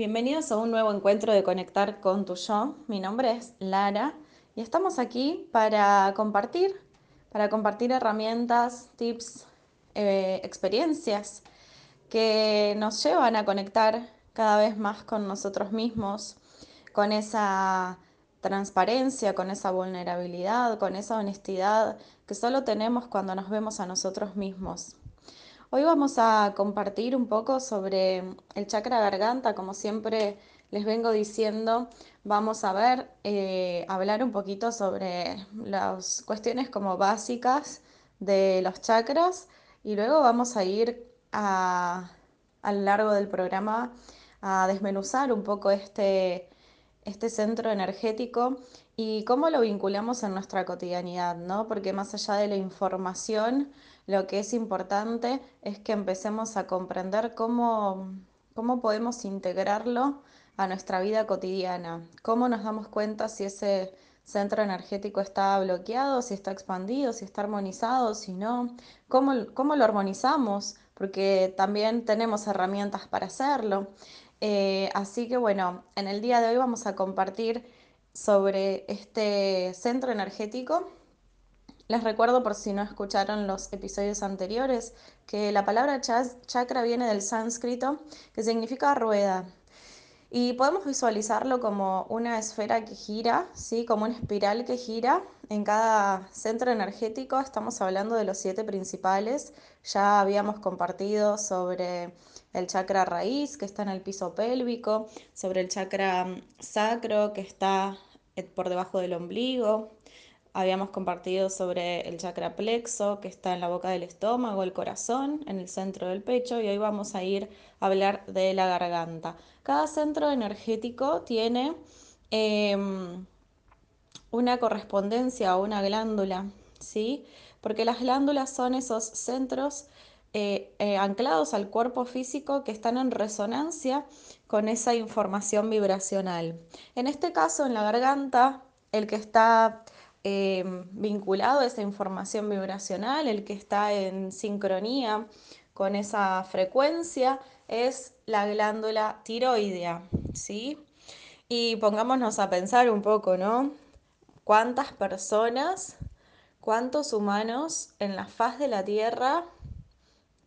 Bienvenidos a un nuevo encuentro de Conectar con tu yo. Mi nombre es Lara y estamos aquí para compartir, para compartir herramientas, tips, eh, experiencias que nos llevan a conectar cada vez más con nosotros mismos, con esa transparencia, con esa vulnerabilidad, con esa honestidad que solo tenemos cuando nos vemos a nosotros mismos. Hoy vamos a compartir un poco sobre el chakra garganta, como siempre les vengo diciendo, vamos a ver, eh, hablar un poquito sobre las cuestiones como básicas de los chakras y luego vamos a ir a, a lo largo del programa a desmenuzar un poco este, este centro energético y cómo lo vinculamos en nuestra cotidianidad, ¿no? Porque más allá de la información, lo que es importante es que empecemos a comprender cómo, cómo podemos integrarlo a nuestra vida cotidiana, cómo nos damos cuenta si ese centro energético está bloqueado, si está expandido, si está armonizado, si no, cómo, cómo lo armonizamos, porque también tenemos herramientas para hacerlo. Eh, así que bueno, en el día de hoy vamos a compartir sobre este centro energético les recuerdo por si no escucharon los episodios anteriores que la palabra chakra viene del sánscrito que significa rueda. Y podemos visualizarlo como una esfera que gira, ¿sí? como una espiral que gira. En cada centro energético estamos hablando de los siete principales. Ya habíamos compartido sobre el chakra raíz, que está en el piso pélvico, sobre el chakra sacro, que está eh, por debajo del ombligo, Habíamos compartido sobre el chakra plexo que está en la boca del estómago, el corazón, en el centro del pecho y hoy vamos a ir a hablar de la garganta. Cada centro energético tiene em, una correspondencia a una glándula, ¿sí? Porque las glándulas son esos centros eh, eh, anclados al cuerpo físico que están en resonancia con esa información vibracional. En este caso, en la garganta, el que está Em, vinculado a esa información vibracional, el que está en sincronía con esa frecuencia, es la glándula tiroidea, ¿sí? Y pongámonos a pensar un poco, ¿no? ¿Cuántas personas, cuántos humanos en la faz de la Tierra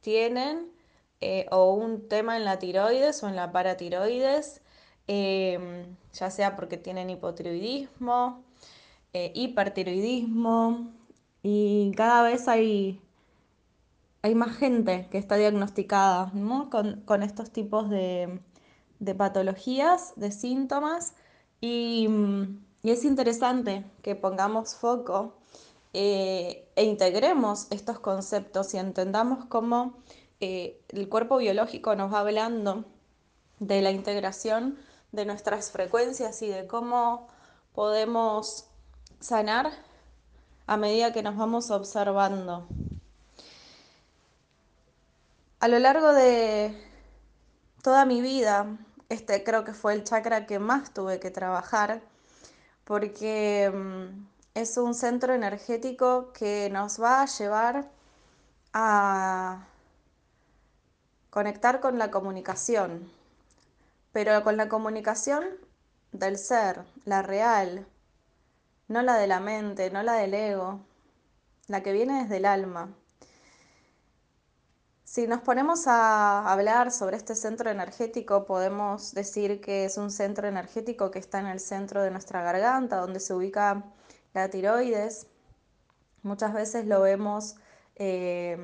tienen eh, o un tema en la tiroides o en la paratiroides, em, ya sea porque tienen hipotiroidismo, eh, hipertiroidismo y cada vez hay, hay más gente que está diagnosticada con, estos tipos de, patologías, de síntomas y, es interesante que pongamos foco eh, e integremos estos conceptos y entendamos cómo eh, el cuerpo biológico nos va hablando de la integración de nuestras frecuencias y de cómo podemos sanar a medida que nos vamos observando. A lo largo de toda mi vida, este creo que fue el chakra que más tuve que trabajar porque mm, es un centro energético que nos va a llevar a conectar con la comunicación, pero con la comunicación del ser, la real, no la de la mente, no la del ego, la que viene desde el alma. Si nos ponemos a hablar sobre este centro energético, podemos decir que es un centro energético que está en el centro de nuestra garganta, donde se ubica la tiroides. Muchas veces lo vemos eh,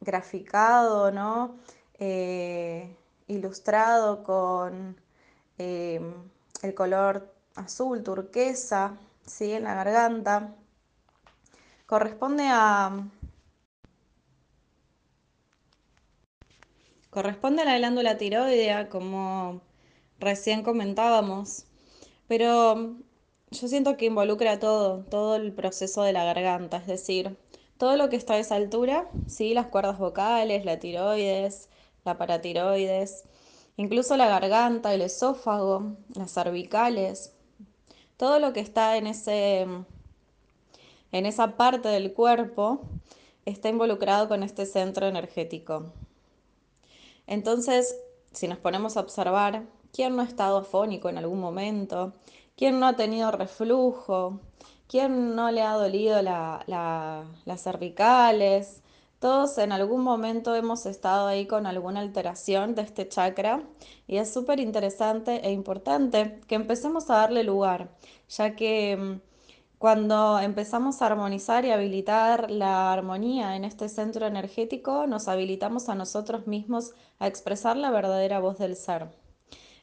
graficado, ¿no? Eh, ilustrado con eh, el color azul, turquesa, ¿sí? en la garganta. Corresponde a, corresponde a la glándula tiroidea, como recién comentábamos, pero yo siento que involucra todo, todo el proceso de la garganta, es decir, todo lo que está a esa altura, ¿sí? las cuerdas vocales, la tiroides, la paratiroides, incluso la garganta, el esófago, las cervicales, todo lo que está en, ese, en esa parte del cuerpo está involucrado con este centro energético. Entonces, si nos ponemos a observar ¿Quién no ha estado afónico en algún momento? ¿Quién no ha tenido reflujo? ¿Quién no le ha dolido las cervicales? Todos en algún momento hemos estado ahí con alguna alteración de este chakra y es súper interesante e importante que empecemos a darle lugar, ya que mm, cuando empezamos a armonizar y habilitar la armonía en este centro energético, nos habilitamos a nosotros mismos a expresar la verdadera voz del ser.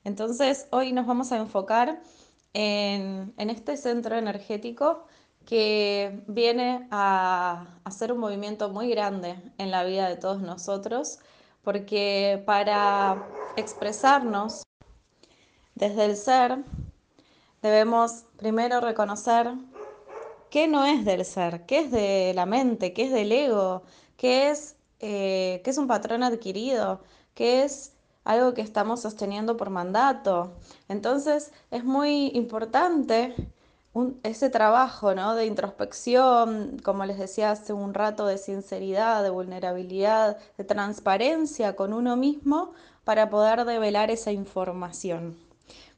Entonces, hoy nos vamos a enfocar en, este centro energético que viene a hacer un movimiento muy grande en la vida de todos nosotros, porque para expresarnos desde el ser, debemos primero reconocer qué no es del ser, qué es de la mente, qué es del ego, qué es, eh, qué es un patrón adquirido, qué es algo que estamos sosteniendo por mandato. Entonces es muy importante ese trabajo ¿no? de introspección, como les decía hace un rato, de sinceridad, de vulnerabilidad, de transparencia con uno mismo para poder develar esa información.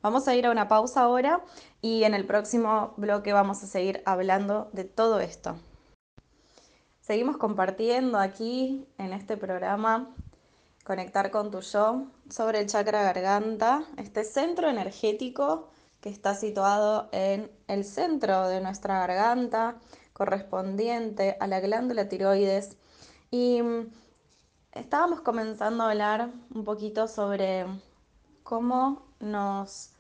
Vamos a ir a una pausa ahora y en el próximo bloque vamos a seguir hablando de todo esto. Seguimos compartiendo aquí en este programa Conectar con tu yo sobre el chakra garganta, este centro energético que está situado en el centro de nuestra garganta, correspondiente a la glándula tiroides. Y mm, estábamos comenzando a hablar un poquito sobre cómo nos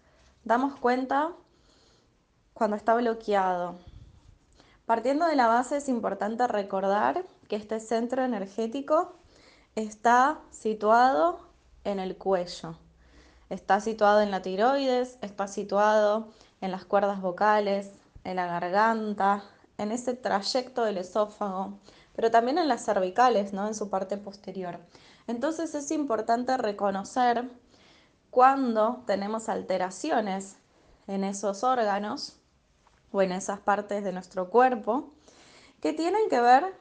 damos cuenta cuando está bloqueado. Partiendo de la base es importante recordar que este centro energético está situado en el cuello. Está situado en la tiroides, está situado en las cuerdas vocales, en la garganta, en ese trayecto del esófago, pero también en las cervicales, ¿no? en su parte posterior. Entonces es importante reconocer cuando tenemos alteraciones en esos órganos o en esas partes de nuestro cuerpo que tienen que ver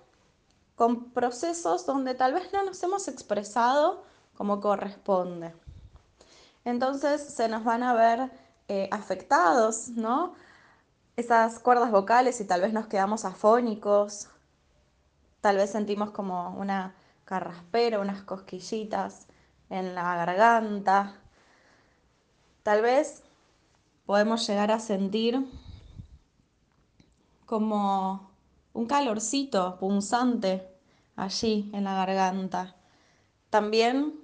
con procesos donde tal vez no nos hemos expresado como corresponde. Entonces se nos van a ver eh, afectados, ¿no? Esas cuerdas vocales y tal vez nos quedamos afónicos, tal vez sentimos como una carraspera, unas cosquillitas en la garganta, tal vez podemos llegar a sentir como un calorcito punzante allí en la garganta. También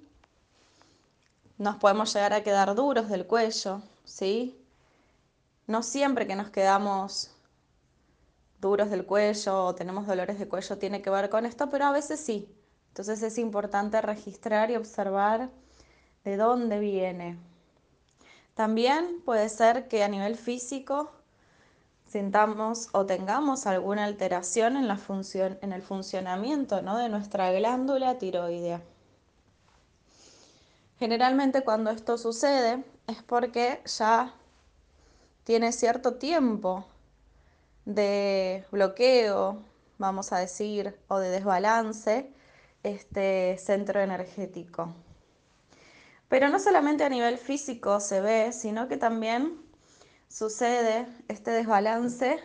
nos podemos llegar a quedar duros del cuello, ¿sí? No siempre que nos quedamos duros del cuello o tenemos dolores de cuello tiene que ver con esto, pero a veces sí. Entonces es importante registrar y observar de dónde viene. También puede ser que a nivel físico sintamos o tengamos alguna alteración en, la función, en el funcionamiento ¿no? de nuestra glándula tiroidea. Generalmente cuando esto sucede es porque ya tiene cierto tiempo de bloqueo, vamos a decir, o de desbalance este centro energético. Pero no solamente a nivel físico se ve, sino que también sucede este desbalance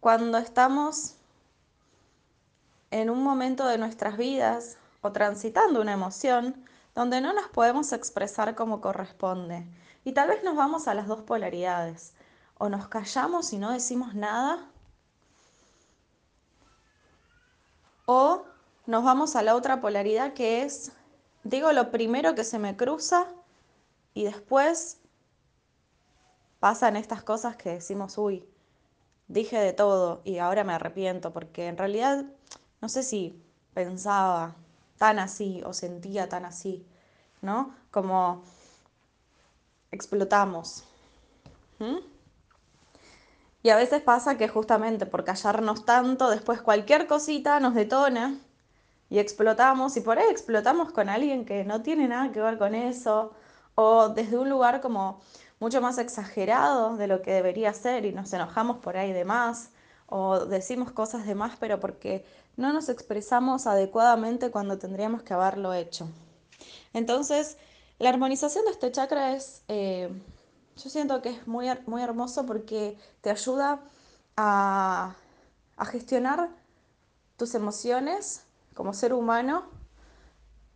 cuando estamos en un momento de nuestras vidas o transitando una emoción donde no nos podemos expresar como corresponde. Y tal vez nos vamos a las dos polaridades. O nos callamos y no decimos nada. O nos vamos a la otra polaridad que es, digo lo primero que se me cruza y después pasan estas cosas que decimos, uy, dije de todo y ahora me arrepiento, porque en realidad no sé si pensaba tan así o sentía tan así, ¿no? Como explotamos. Y a veces pasa que justamente por callarnos tanto, después cualquier cosita nos detona y explotamos, y por ahí explotamos con alguien que no tiene nada que ver con eso, o desde un lugar como mucho más exagerado de lo que debería ser y nos enojamos por ahí de más, o decimos cosas de más, pero porque no nos expresamos adecuadamente cuando tendríamos que haberlo hecho. Entonces, La armonización de este chakra es, eh, yo siento que es muy, muy hermoso porque te ayuda a, a gestionar tus emociones como ser humano,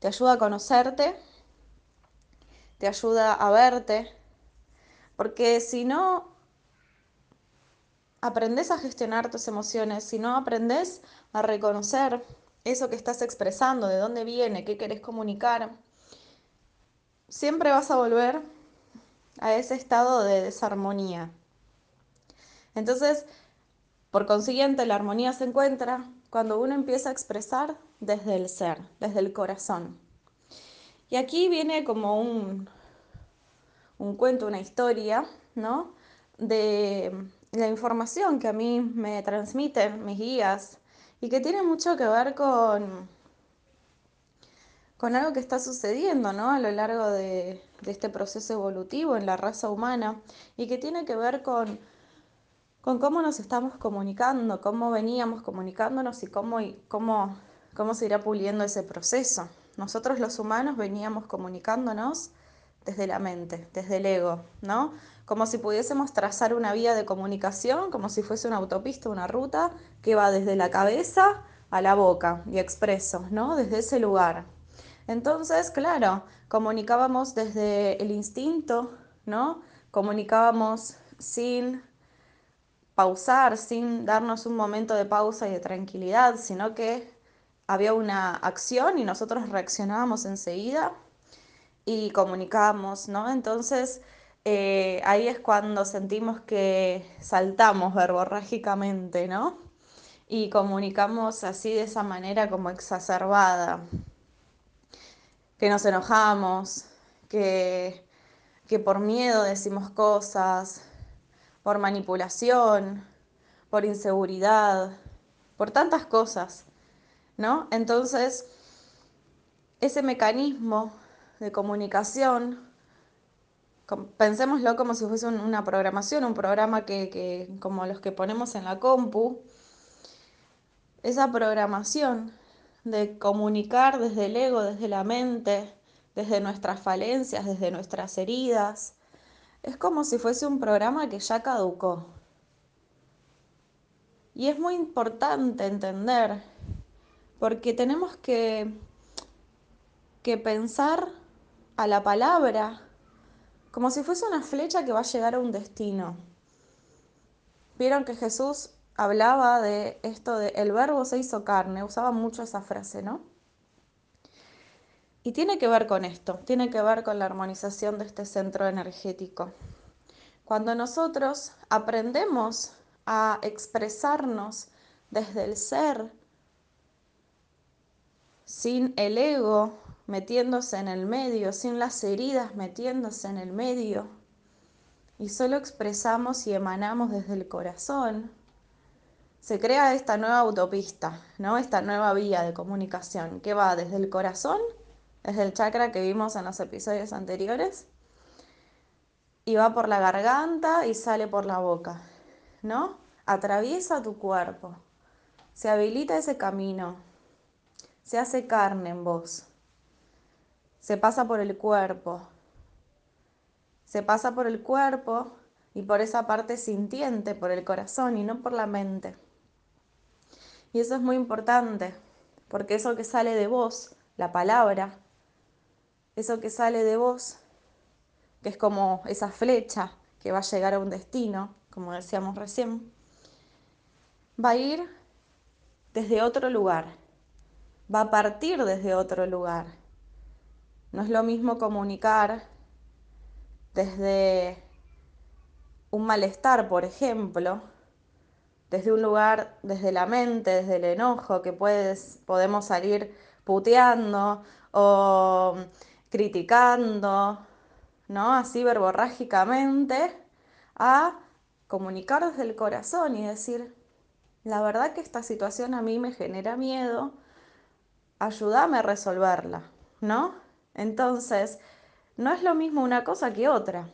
te ayuda a conocerte, te ayuda a verte, porque si no aprendes a gestionar tus emociones, si no aprendes a reconocer eso que estás expresando, de dónde viene, qué querés comunicar, siempre vas a volver a ese estado de desarmonía. Entonces, por consiguiente, la armonía se encuentra cuando uno empieza a expresar desde el ser, desde el corazón. Y aquí viene como un, un cuento, una historia, ¿no? De la información que a mí me transmiten mis guías y que tiene mucho que ver con, con algo que está sucediendo ¿no? a lo largo de, de, este proceso evolutivo en la raza humana y que tiene que ver con, con cómo nos estamos comunicando, cómo veníamos comunicándonos y cómo, y cómo, cómo se irá puliendo ese proceso. Nosotros los humanos veníamos comunicándonos desde la mente, desde el ego, ¿no? como si pudiésemos trazar una vía de comunicación, como si fuese una autopista, una ruta que va desde la cabeza a la boca y expreso, ¿no? Desde ese lugar. Entonces, claro, comunicábamos desde el instinto, ¿no? Comunicábamos sin pausar, sin darnos un momento de pausa y de tranquilidad, sino que había una acción y nosotros reaccionábamos enseguida y comunicábamos, ¿no? Entonces, eh, ahí es cuando sentimos que saltamos verborrágicamente, ¿no? Y comunicamos así de esa manera como exacerbada, que nos enojamos, que, que por miedo decimos cosas, por manipulación, por inseguridad, por tantas cosas, ¿no? Entonces, ese mecanismo de comunicación pensémoslo como si fuese una programación, un programa que, que, como los que ponemos en la compu, esa programación de comunicar desde el ego, desde la mente, desde nuestras falencias, desde nuestras heridas, es como si fuese un programa que ya caducó. Y es muy importante entender, porque tenemos que, que pensar a la palabra como si fuese una flecha que va a llegar a un destino. Vieron que Jesús hablaba de esto de el verbo se hizo carne, usaba mucho esa frase, ¿no? Y tiene que ver con esto, tiene que ver con la armonización de este centro energético. Cuando nosotros aprendemos a expresarnos desde el ser, sin el ego, metiéndose en el medio, sin las heridas metiéndose en el medio, y solo expresamos y emanamos desde el corazón, se crea esta nueva autopista, ¿no? Esta nueva vía de comunicación que va desde el corazón, desde el chakra que vimos en los episodios anteriores, y va por la garganta y sale por la boca, ¿no? Atraviesa tu cuerpo, se habilita ese camino, se hace carne en vos se pasa por el cuerpo. Se pasa por el cuerpo y por esa parte sintiente, por el corazón y no por la mente. Y eso es muy importante, porque eso que sale de vos, la palabra, eso que sale de vos, que es como esa flecha que va a llegar a un destino, como decíamos recién, va a ir desde otro lugar, va a partir desde otro lugar no es lo mismo comunicar desde un malestar, por ejemplo, desde un lugar, desde la mente, desde el enojo, que puedes, podemos salir puteando o criticando, ¿no? Así verborrágicamente, a comunicar desde el corazón y decir, la verdad que esta situación a mí me genera miedo, ayúdame a resolverla, ¿no? Entonces, no es lo mismo una cosa que otra.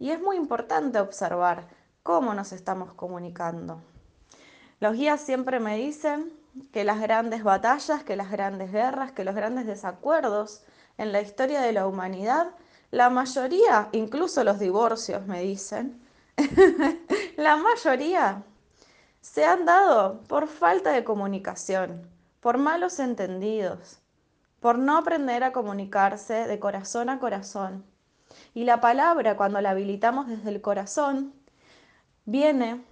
Y es muy importante observar cómo nos estamos comunicando. Los guías siempre me dicen que las grandes batallas, que las grandes guerras, que los grandes desacuerdos en la historia de la humanidad, la mayoría, incluso los divorcios me dicen, la mayoría se han dado por falta de comunicación, por malos entendidos, por no aprender a comunicarse de corazón a corazón. Y la palabra, cuando la habilitamos desde el corazón, viene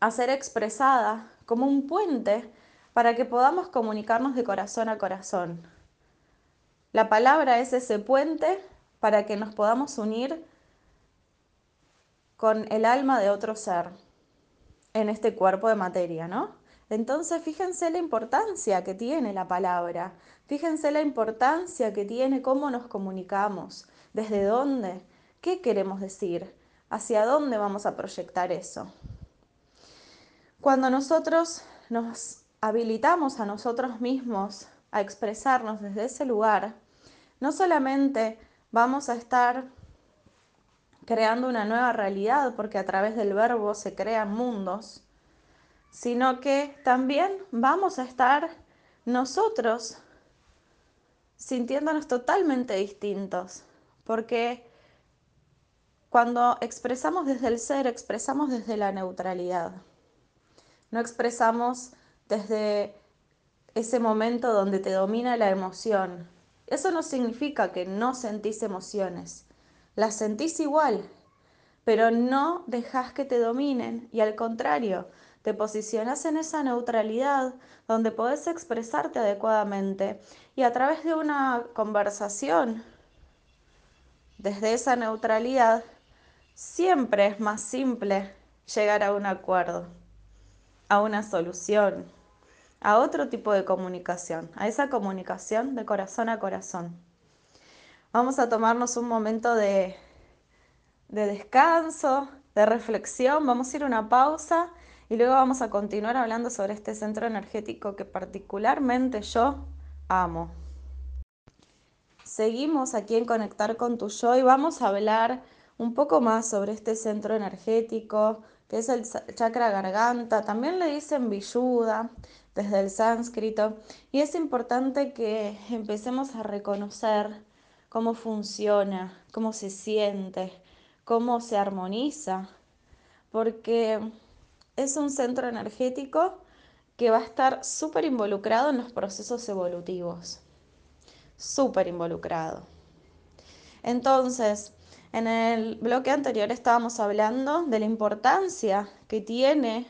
a ser expresada como un puente para que podamos comunicarnos de corazón a corazón. La palabra es ese puente para que nos podamos unir con el alma de otro ser en este cuerpo de materia, ¿no? Entonces, fíjense la importancia que tiene la palabra, fíjense la importancia que tiene cómo nos comunicamos, desde dónde, qué queremos decir, hacia dónde vamos a proyectar eso. Cuando nosotros nos habilitamos a nosotros mismos a expresarnos desde ese lugar, no solamente vamos a estar creando una nueva realidad, porque a través del verbo se crean mundos, sino que también vamos a estar nosotros sintiéndonos totalmente distintos, porque cuando expresamos desde el ser, expresamos desde la neutralidad, no expresamos desde ese momento donde te domina la emoción. Eso no significa que no sentís emociones, las sentís igual, pero no dejas que te dominen y al contrario, te posicionas en esa neutralidad donde podés expresarte adecuadamente y a través de una conversación desde esa neutralidad siempre es más simple llegar a un acuerdo, a una solución, a otro tipo de comunicación, a esa comunicación de corazón a corazón. Vamos a tomarnos un momento de, descanso, de reflexión, vamos a ir a una pausa y luego vamos a continuar hablando sobre este centro energético que particularmente yo amo. Seguimos aquí en Conectar con tu yo y vamos a hablar un poco más sobre este centro energético, que es el chakra garganta, también le dicen villuda desde el sánscrito, y es importante que empecemos a reconocer cómo funciona, cómo se siente, cómo se armoniza, porque es un centro energético que va a estar súper involucrado en los procesos evolutivos, súper involucrado. Entonces, en el bloque anterior estábamos hablando de la importancia que tiene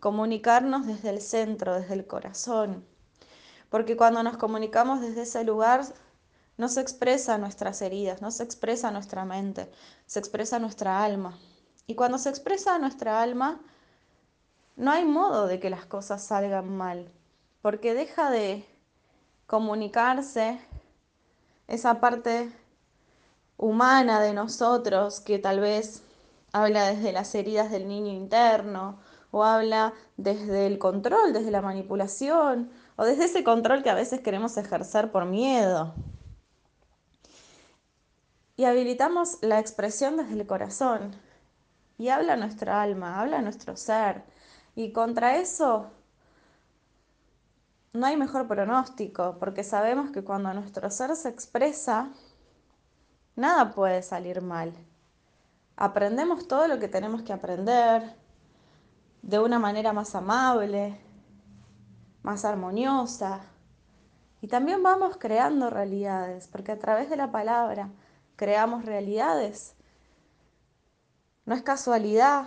comunicarnos desde el centro, desde el corazón, porque cuando nos comunicamos desde ese lugar no se expresa nuestras heridas, no se expresa nuestra mente, se expresa nuestra alma. Y cuando se expresa nuestra alma, no hay modo de que las cosas salgan mal, porque deja de comunicarse esa parte humana de nosotros que tal vez habla desde las heridas del niño interno o habla desde el control, desde la manipulación o desde ese control que a veces queremos ejercer por miedo y habilitamos la expresión desde el corazón. Y habla nuestra alma, habla nuestro ser. Y contra eso no hay mejor pronóstico, porque sabemos que cuando nuestro ser se expresa, nada puede salir mal. Aprendemos todo lo que tenemos que aprender de una manera más amable, más armoniosa. Y también vamos creando realidades, porque a través de la palabra, creamos realidades. No es casualidad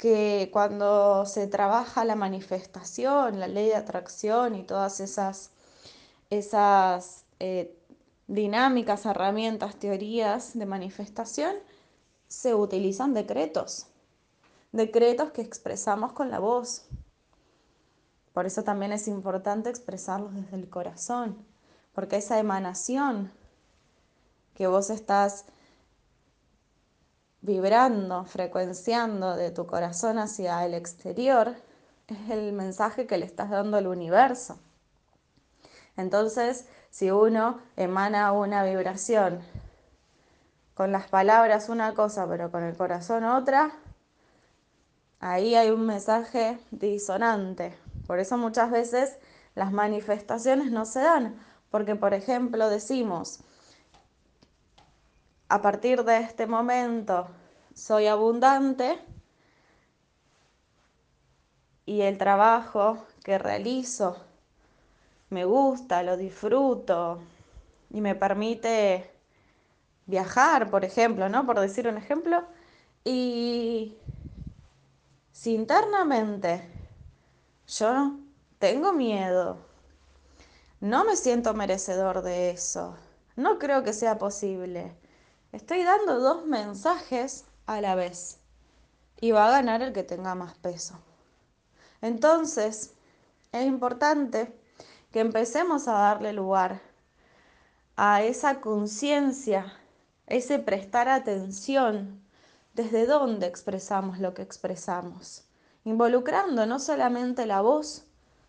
que cuando se trabaja la manifestación, la ley de atracción y todas esas, esas eh, dinámicas, herramientas, teorías de manifestación, se utilizan decretos, decretos que expresamos con la voz. Por eso también es importante expresarlos desde el corazón, porque esa emanación que vos estás vibrando, frecuenciando de tu corazón hacia el exterior, es el mensaje que le estás dando al universo. Entonces, si uno emana una vibración con las palabras una cosa, pero con el corazón otra, ahí hay un mensaje disonante. Por eso muchas veces las manifestaciones no se dan, porque por ejemplo decimos, a partir de este momento soy abundante y el trabajo que realizo me gusta, lo disfruto y me permite viajar, por ejemplo, ¿no? Por decir un ejemplo. Y si internamente yo tengo miedo, no me siento merecedor de eso, no creo que sea posible. Estoy dando dos mensajes a la vez y va a ganar el que tenga más peso. Entonces, es importante que empecemos a darle lugar a esa conciencia, ese prestar atención desde dónde expresamos lo que expresamos, involucrando no solamente la voz,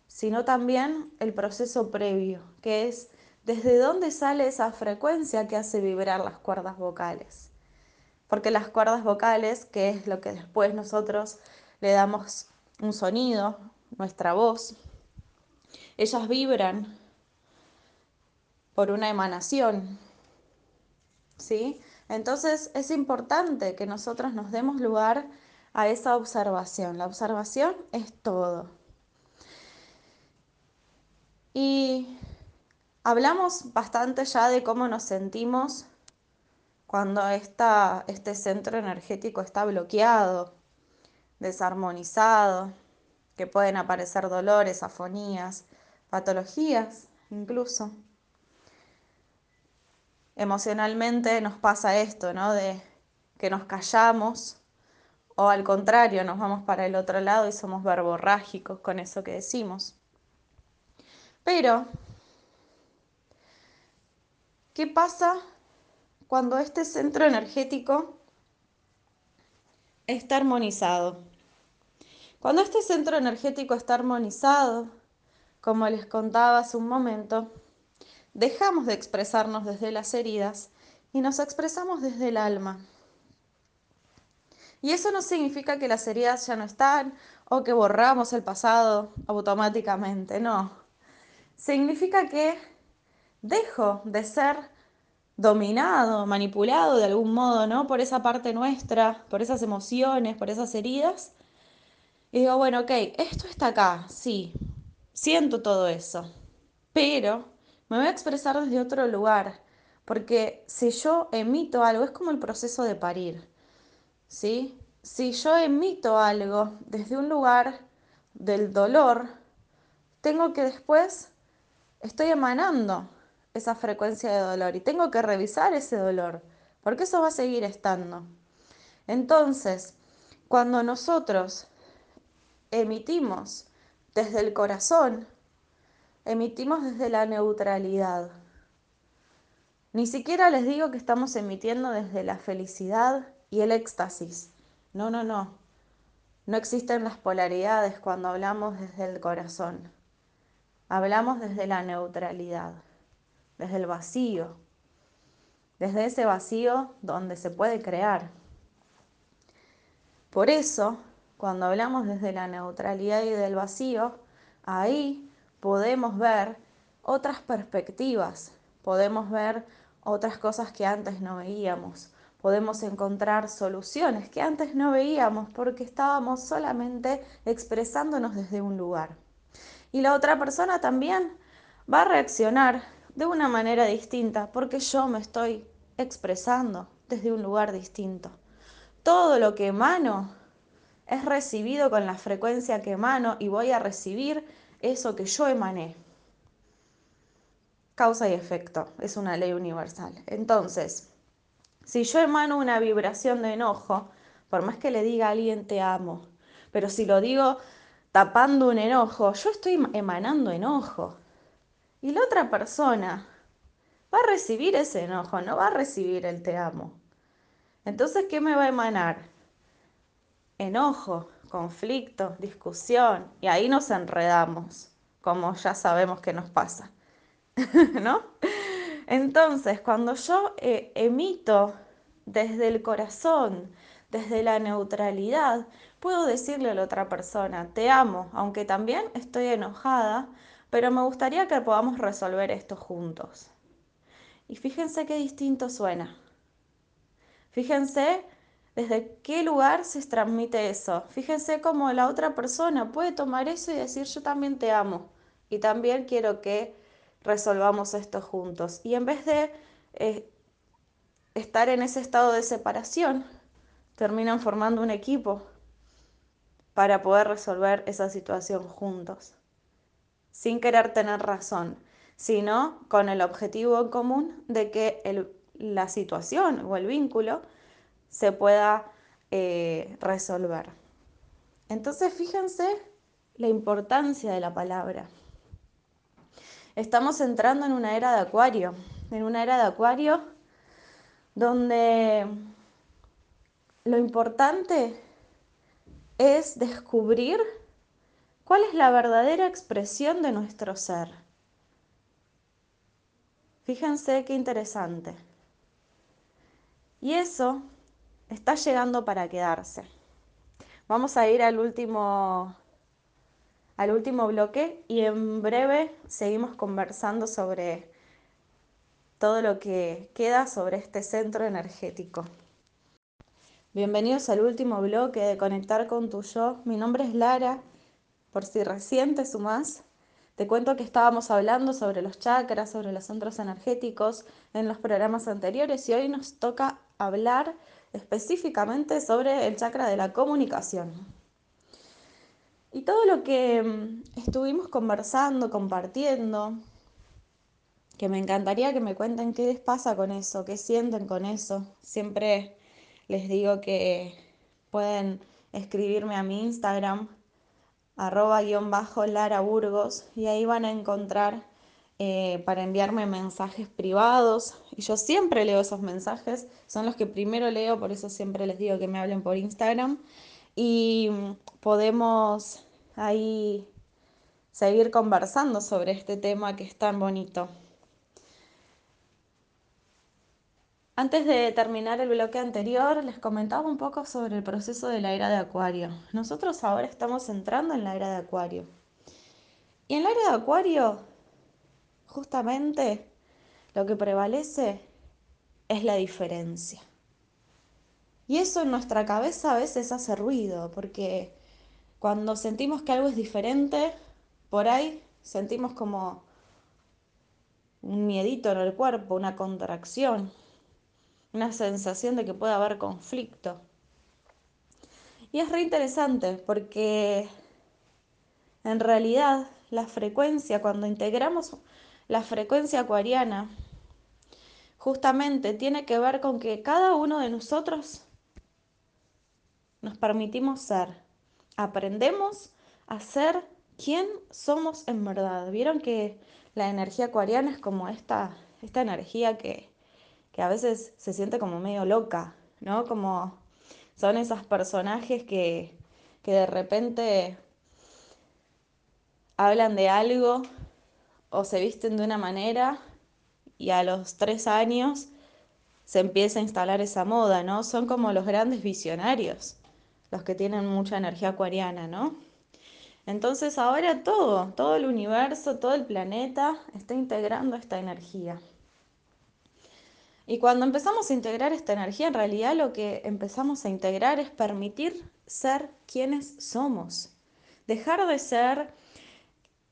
sino también el proceso previo, que es desde dónde sale esa frecuencia que hace vibrar las cuerdas vocales. Porque las cuerdas vocales, que es lo que después nosotros le damos un sonido, nuestra voz, ellas vibran por una emanación. ¿Sí? Entonces es importante que nosotros nos demos lugar a esa observación. La observación es todo. Y hablamos bastante ya de cómo nos sentimos cuando este centro energético está bloqueado, desarmonizado, que pueden aparecer dolores, afonías, patologías incluso. Emocionalmente nos pasa esto, ¿no? De que nos callamos o al contrario, nos vamos para el otro lado y somos verborrágicos con eso que decimos. Pero, ¿qué pasa cuando este centro energético está armonizado? Cuando este centro energético está armonizado, como les contaba hace un momento, dejamos de expresarnos desde las heridas y nos expresamos desde el alma. Y eso no significa que las heridas ya no están o que borramos el pasado automáticamente, no. Significa que dejo de ser dominado, manipulado de algún modo, ¿no? Por esa parte nuestra, por esas emociones, por esas heridas, y digo, bueno, ok, esto está acá, sí, siento todo eso, pero me voy a expresar desde otro lugar, porque si yo emito algo, es como el proceso de parir, ¿sí? Si yo emito algo desde un lugar del dolor, tengo que después, estoy emanando esa frecuencia de dolor y tengo que revisar ese dolor, porque eso va a seguir estando. Entonces, cuando nosotros emitimos desde el corazón, emitimos desde la neutralidad. Ni siquiera les digo que estamos emitiendo desde la felicidad y el éxtasis. No, no, no. No existen las polaridades cuando hablamos desde el corazón. Hablamos desde la neutralidad, desde el vacío, desde ese vacío donde se puede crear. Por eso cuando hablamos desde la neutralidad y del vacío, ahí podemos ver otras perspectivas, podemos ver otras cosas que antes no veíamos, podemos encontrar soluciones que antes no veíamos porque estábamos solamente expresándonos desde un lugar. Y la otra persona también va a reaccionar de una manera distinta porque yo me estoy expresando desde un lugar distinto. Todo lo que emano es recibido con la frecuencia que emano y voy a recibir eso que yo emané. Causa y efecto, es una ley universal. Entonces, si yo emano una vibración de enojo, por más que le diga a alguien te amo, pero si lo digo tapando un enojo, yo estoy emanando enojo. Y la otra persona va a recibir ese enojo, no va a recibir el te amo. Entonces, ¿qué me va a emanar? enojo, conflicto, discusión, y ahí nos enredamos, como ya sabemos que nos pasa, ¿no? Entonces, cuando yo eh, emito desde el corazón, desde la neutralidad, puedo decirle a la otra persona, te amo, aunque también estoy enojada, pero me gustaría que podamos resolver esto juntos. Y fíjense qué distinto suena. Fíjense desde qué lugar se transmite eso. Fíjense cómo la otra persona puede tomar eso y decir yo también te amo y también quiero que resolvamos esto juntos. Y en vez de eh, estar en ese estado de separación, terminan formando un equipo para poder resolver esa situación juntos, sin querer tener razón, sino con el objetivo en común de que la situación o el vínculo se pueda eh, resolver. Entonces fíjense la importancia de la palabra. Estamos entrando en una era de acuario, en una era de acuario donde lo importante es descubrir cuál es la verdadera expresión de nuestro ser. Fíjense qué interesante. Y eso está llegando para quedarse. Vamos a ir al último, al último bloque y en breve seguimos conversando sobre todo lo que queda sobre este centro energético. Bienvenidos al último bloque de Conectar con tu yo. Mi nombre es Lara, por si recién te sumás. Te cuento que estábamos hablando sobre los chakras, sobre los centros energéticos en los programas anteriores y hoy nos toca hablar específicamente sobre el chakra de la comunicación. Y todo lo que mm, estuvimos conversando, compartiendo, que me encantaría que me cuenten qué les pasa con eso, qué sienten con eso. Siempre les digo que pueden escribirme a mi Instagram, arroba guion bajo Lara Burgos, y ahí van a encontrar eh, para enviarme mensajes privados. Y yo siempre leo esos mensajes, son los que primero leo, por eso siempre les digo que me hablen por Instagram. Y podemos ahí seguir conversando sobre este tema que es tan bonito. Antes de terminar el bloque anterior, les comentaba un poco sobre el proceso de la era de Acuario. Nosotros ahora estamos entrando en la era de Acuario. Y en la era de Acuario, justamente, lo que prevalece es la diferencia. Y eso en nuestra cabeza a veces hace ruido, porque cuando sentimos que algo es diferente, por ahí sentimos como un miedito en el cuerpo, una contracción, una sensación de que puede haber conflicto. Y es re interesante porque en realidad la frecuencia, cuando integramos la frecuencia acuariana, justamente tiene que ver con que cada uno de nosotros nos permitimos ser, aprendemos a ser quién somos en verdad. Vieron que la energía acuariana es como esta, esta energía que, que a veces se siente como medio loca, ¿no? Como son esos personajes que, que de repente hablan de algo o se visten de una manera y a los tres años se empieza a instalar esa moda, ¿no? Son como los grandes visionarios, los que tienen mucha energía acuariana, ¿no? Entonces ahora todo, todo el universo, todo el planeta está integrando esta energía. Y cuando empezamos a integrar esta energía, en realidad lo que empezamos a integrar es permitir ser quienes somos. Dejar de ser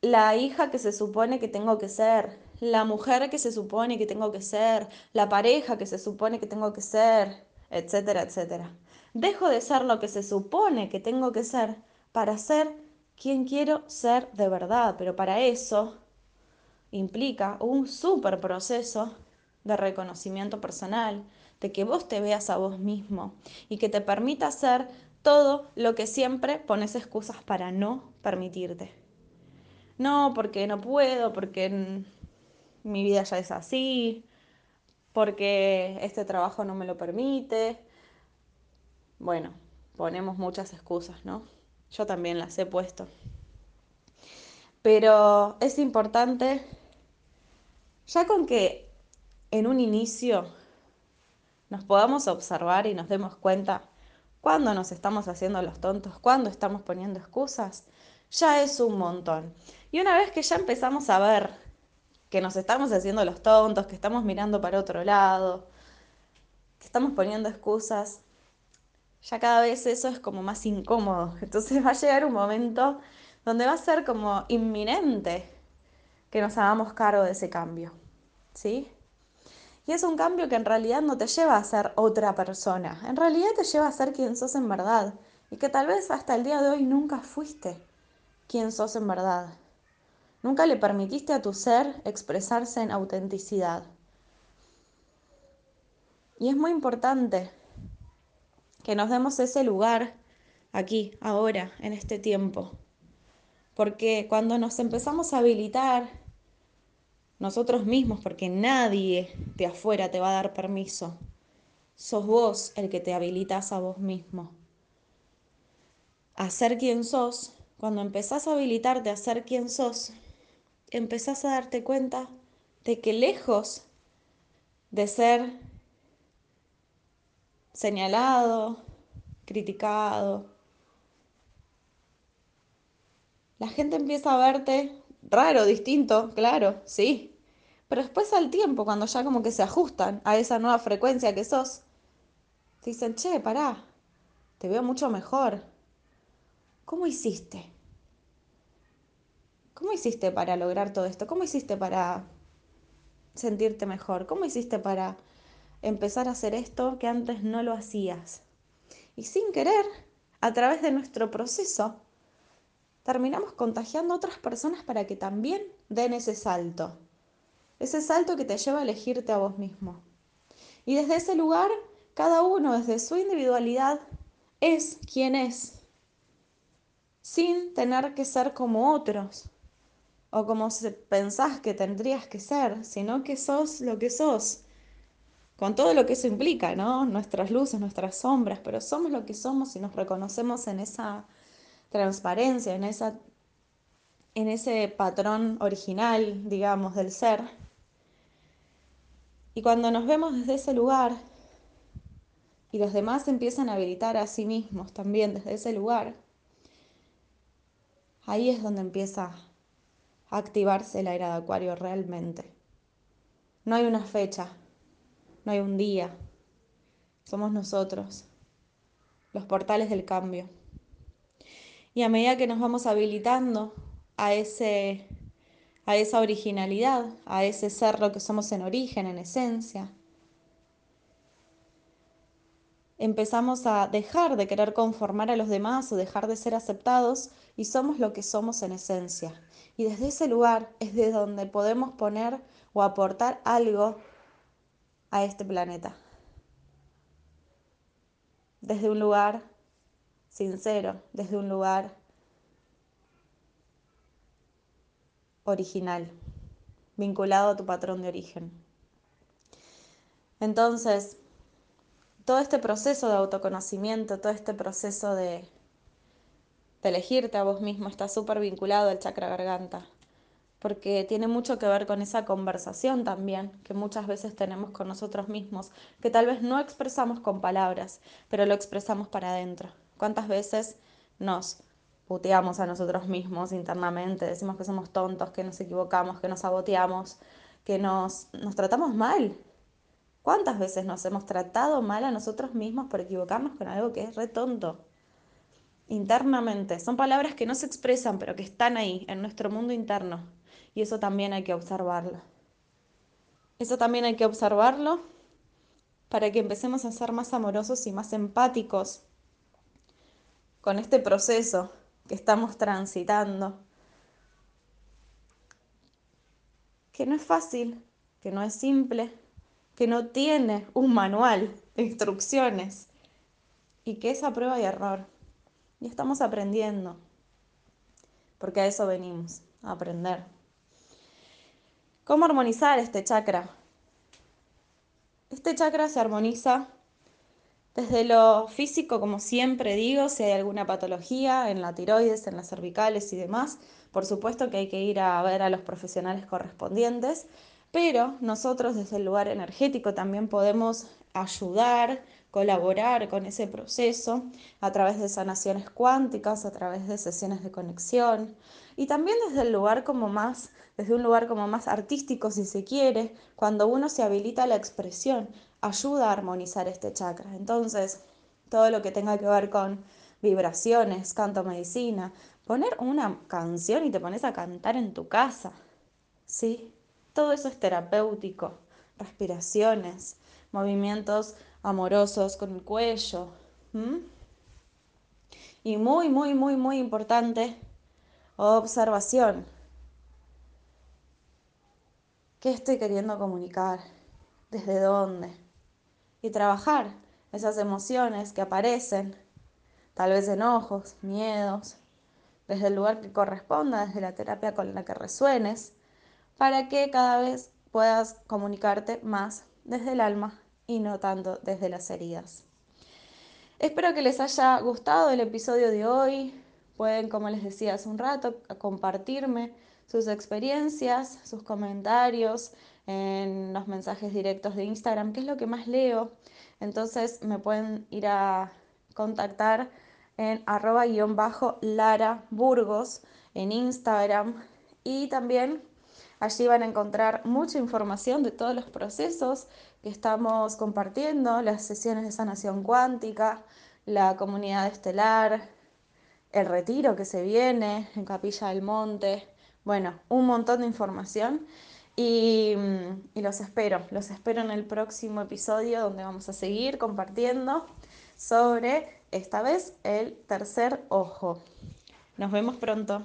la hija que se supone que tengo que ser, la mujer que se supone que tengo que ser, la pareja que se supone que tengo que ser, etcétera, etcétera. Dejo de ser lo que se supone que tengo que ser para ser quien quiero ser de verdad, pero para eso implica un súper proceso de reconocimiento personal, de que vos te veas a vos mismo y que te permita hacer todo lo que siempre pones excusas para no permitirte. No, porque no puedo, porque mi vida ya es así, porque este trabajo no me lo permite. Bueno, ponemos muchas excusas, ¿no? Yo también las he puesto. Pero es importante, ya con que en un inicio nos podamos observar y nos demos cuenta cuando nos estamos haciendo los tontos, cuando estamos poniendo excusas, ya es un montón. Y una vez que ya empezamos a ver que nos estamos haciendo los tontos, que estamos mirando para otro lado, que estamos poniendo excusas, ya cada vez eso es como más incómodo. Entonces va a llegar un momento donde va a ser como inminente que nos hagamos cargo de ese cambio. ¿Sí? Y es un cambio que en realidad no te lleva a ser otra persona, en realidad te lleva a ser quien sos en verdad y que tal vez hasta el día de hoy nunca fuiste quien sos en verdad. Nunca le permitiste a tu ser expresarse en autenticidad. Y es muy importante que nos demos ese lugar aquí, ahora, en este tiempo. Porque cuando nos empezamos a habilitar nosotros mismos, porque nadie de afuera te va a dar permiso, sos vos el que te habilitas a vos mismo. A ser quien sos, cuando empezás a habilitarte a ser quien sos, empezás a darte cuenta de que lejos de ser señalado, criticado, la gente empieza a verte raro, distinto, claro, sí. Pero después al tiempo, cuando ya como que se ajustan a esa nueva frecuencia que sos, te dicen, che, pará, te veo mucho mejor. ¿Cómo hiciste? ¿Cómo hiciste para lograr todo esto? ¿Cómo hiciste para sentirte mejor? ¿Cómo hiciste para empezar a hacer esto que antes no lo hacías? Y sin querer, a través de nuestro proceso, terminamos contagiando a otras personas para que también den ese salto. Ese salto que te lleva a elegirte a vos mismo. Y desde ese lugar, cada uno desde su individualidad es quien es, sin tener que ser como otros, o como pensás que tendrías que ser, sino que sos lo que sos, con todo lo que eso implica, ¿no? Nuestras luces, nuestras sombras, pero somos lo que somos y nos reconocemos en esa transparencia, en, esa, en ese patrón original, digamos, del ser. Y cuando nos vemos desde ese lugar y los demás empiezan a habilitar a sí mismos también desde ese lugar, ahí es donde empieza activarse la era de Acuario realmente. No hay una fecha, no hay un día, somos nosotros, los portales del cambio. Y a medida que nos vamos habilitando a, ese, a esa originalidad, a ese ser lo que somos en origen, en esencia, empezamos a dejar de querer conformar a los demás o dejar de ser aceptados y somos lo que somos en esencia. Y desde ese lugar es de donde podemos poner o aportar algo a este planeta. Desde un lugar sincero, desde un lugar original, vinculado a tu patrón de origen. Entonces, todo este proceso de autoconocimiento, todo este proceso de de elegirte a vos mismo está súper vinculado al chakra garganta, porque tiene mucho que ver con esa conversación también que muchas veces tenemos con nosotros mismos, que tal vez no expresamos con palabras, pero lo expresamos para adentro. ¿Cuántas veces nos puteamos a nosotros mismos internamente, decimos que somos tontos, que nos equivocamos, que nos saboteamos, que nos, nos tratamos mal? ¿Cuántas veces nos hemos tratado mal a nosotros mismos por equivocarnos con algo que es re tonto? internamente. Son palabras que no se expresan, pero que están ahí, en nuestro mundo interno. Y eso también hay que observarlo. Eso también hay que observarlo para que empecemos a ser más amorosos y más empáticos con este proceso que estamos transitando. Que no es fácil, que no es simple, que no tiene un manual de instrucciones y que es a prueba y error. Y estamos aprendiendo, porque a eso venimos, a aprender. ¿Cómo armonizar este chakra? Este chakra se armoniza desde lo físico, como siempre digo, si hay alguna patología en la tiroides, en las cervicales y demás, por supuesto que hay que ir a ver a los profesionales correspondientes, pero nosotros desde el lugar energético también podemos ayudar colaborar con ese proceso a través de sanaciones cuánticas, a través de sesiones de conexión y también desde el lugar como más, desde un lugar como más artístico si se quiere, cuando uno se habilita la expresión ayuda a armonizar este chakra. Entonces, todo lo que tenga que ver con vibraciones, canto medicina, poner una canción y te pones a cantar en tu casa, ¿sí? Todo eso es terapéutico, respiraciones, movimientos amorosos con el cuello. Y muy, muy, muy, muy importante, observación. ¿Qué estoy queriendo comunicar? ¿Desde dónde? Y trabajar esas emociones que aparecen, tal vez enojos, miedos, desde el lugar que corresponda, desde la terapia con la que resuenes, para que cada vez puedas comunicarte más desde el alma y no tanto desde las heridas. Espero que les haya gustado el episodio de hoy. Pueden, como les decía hace un rato, compartirme sus experiencias, sus comentarios en los mensajes directos de Instagram, que es lo que más leo. Entonces me pueden ir a contactar en arroba guion bajo Lara Burgos en Instagram. Y también allí van a encontrar mucha información de todos los procesos que estamos compartiendo, las sesiones de sanación cuántica, la comunidad estelar, el retiro que se viene en Capilla del Monte, bueno, un montón de información y, mm, y, los espero, los espero en el próximo episodio donde vamos a seguir compartiendo sobre esta vez el tercer ojo. Nos vemos pronto.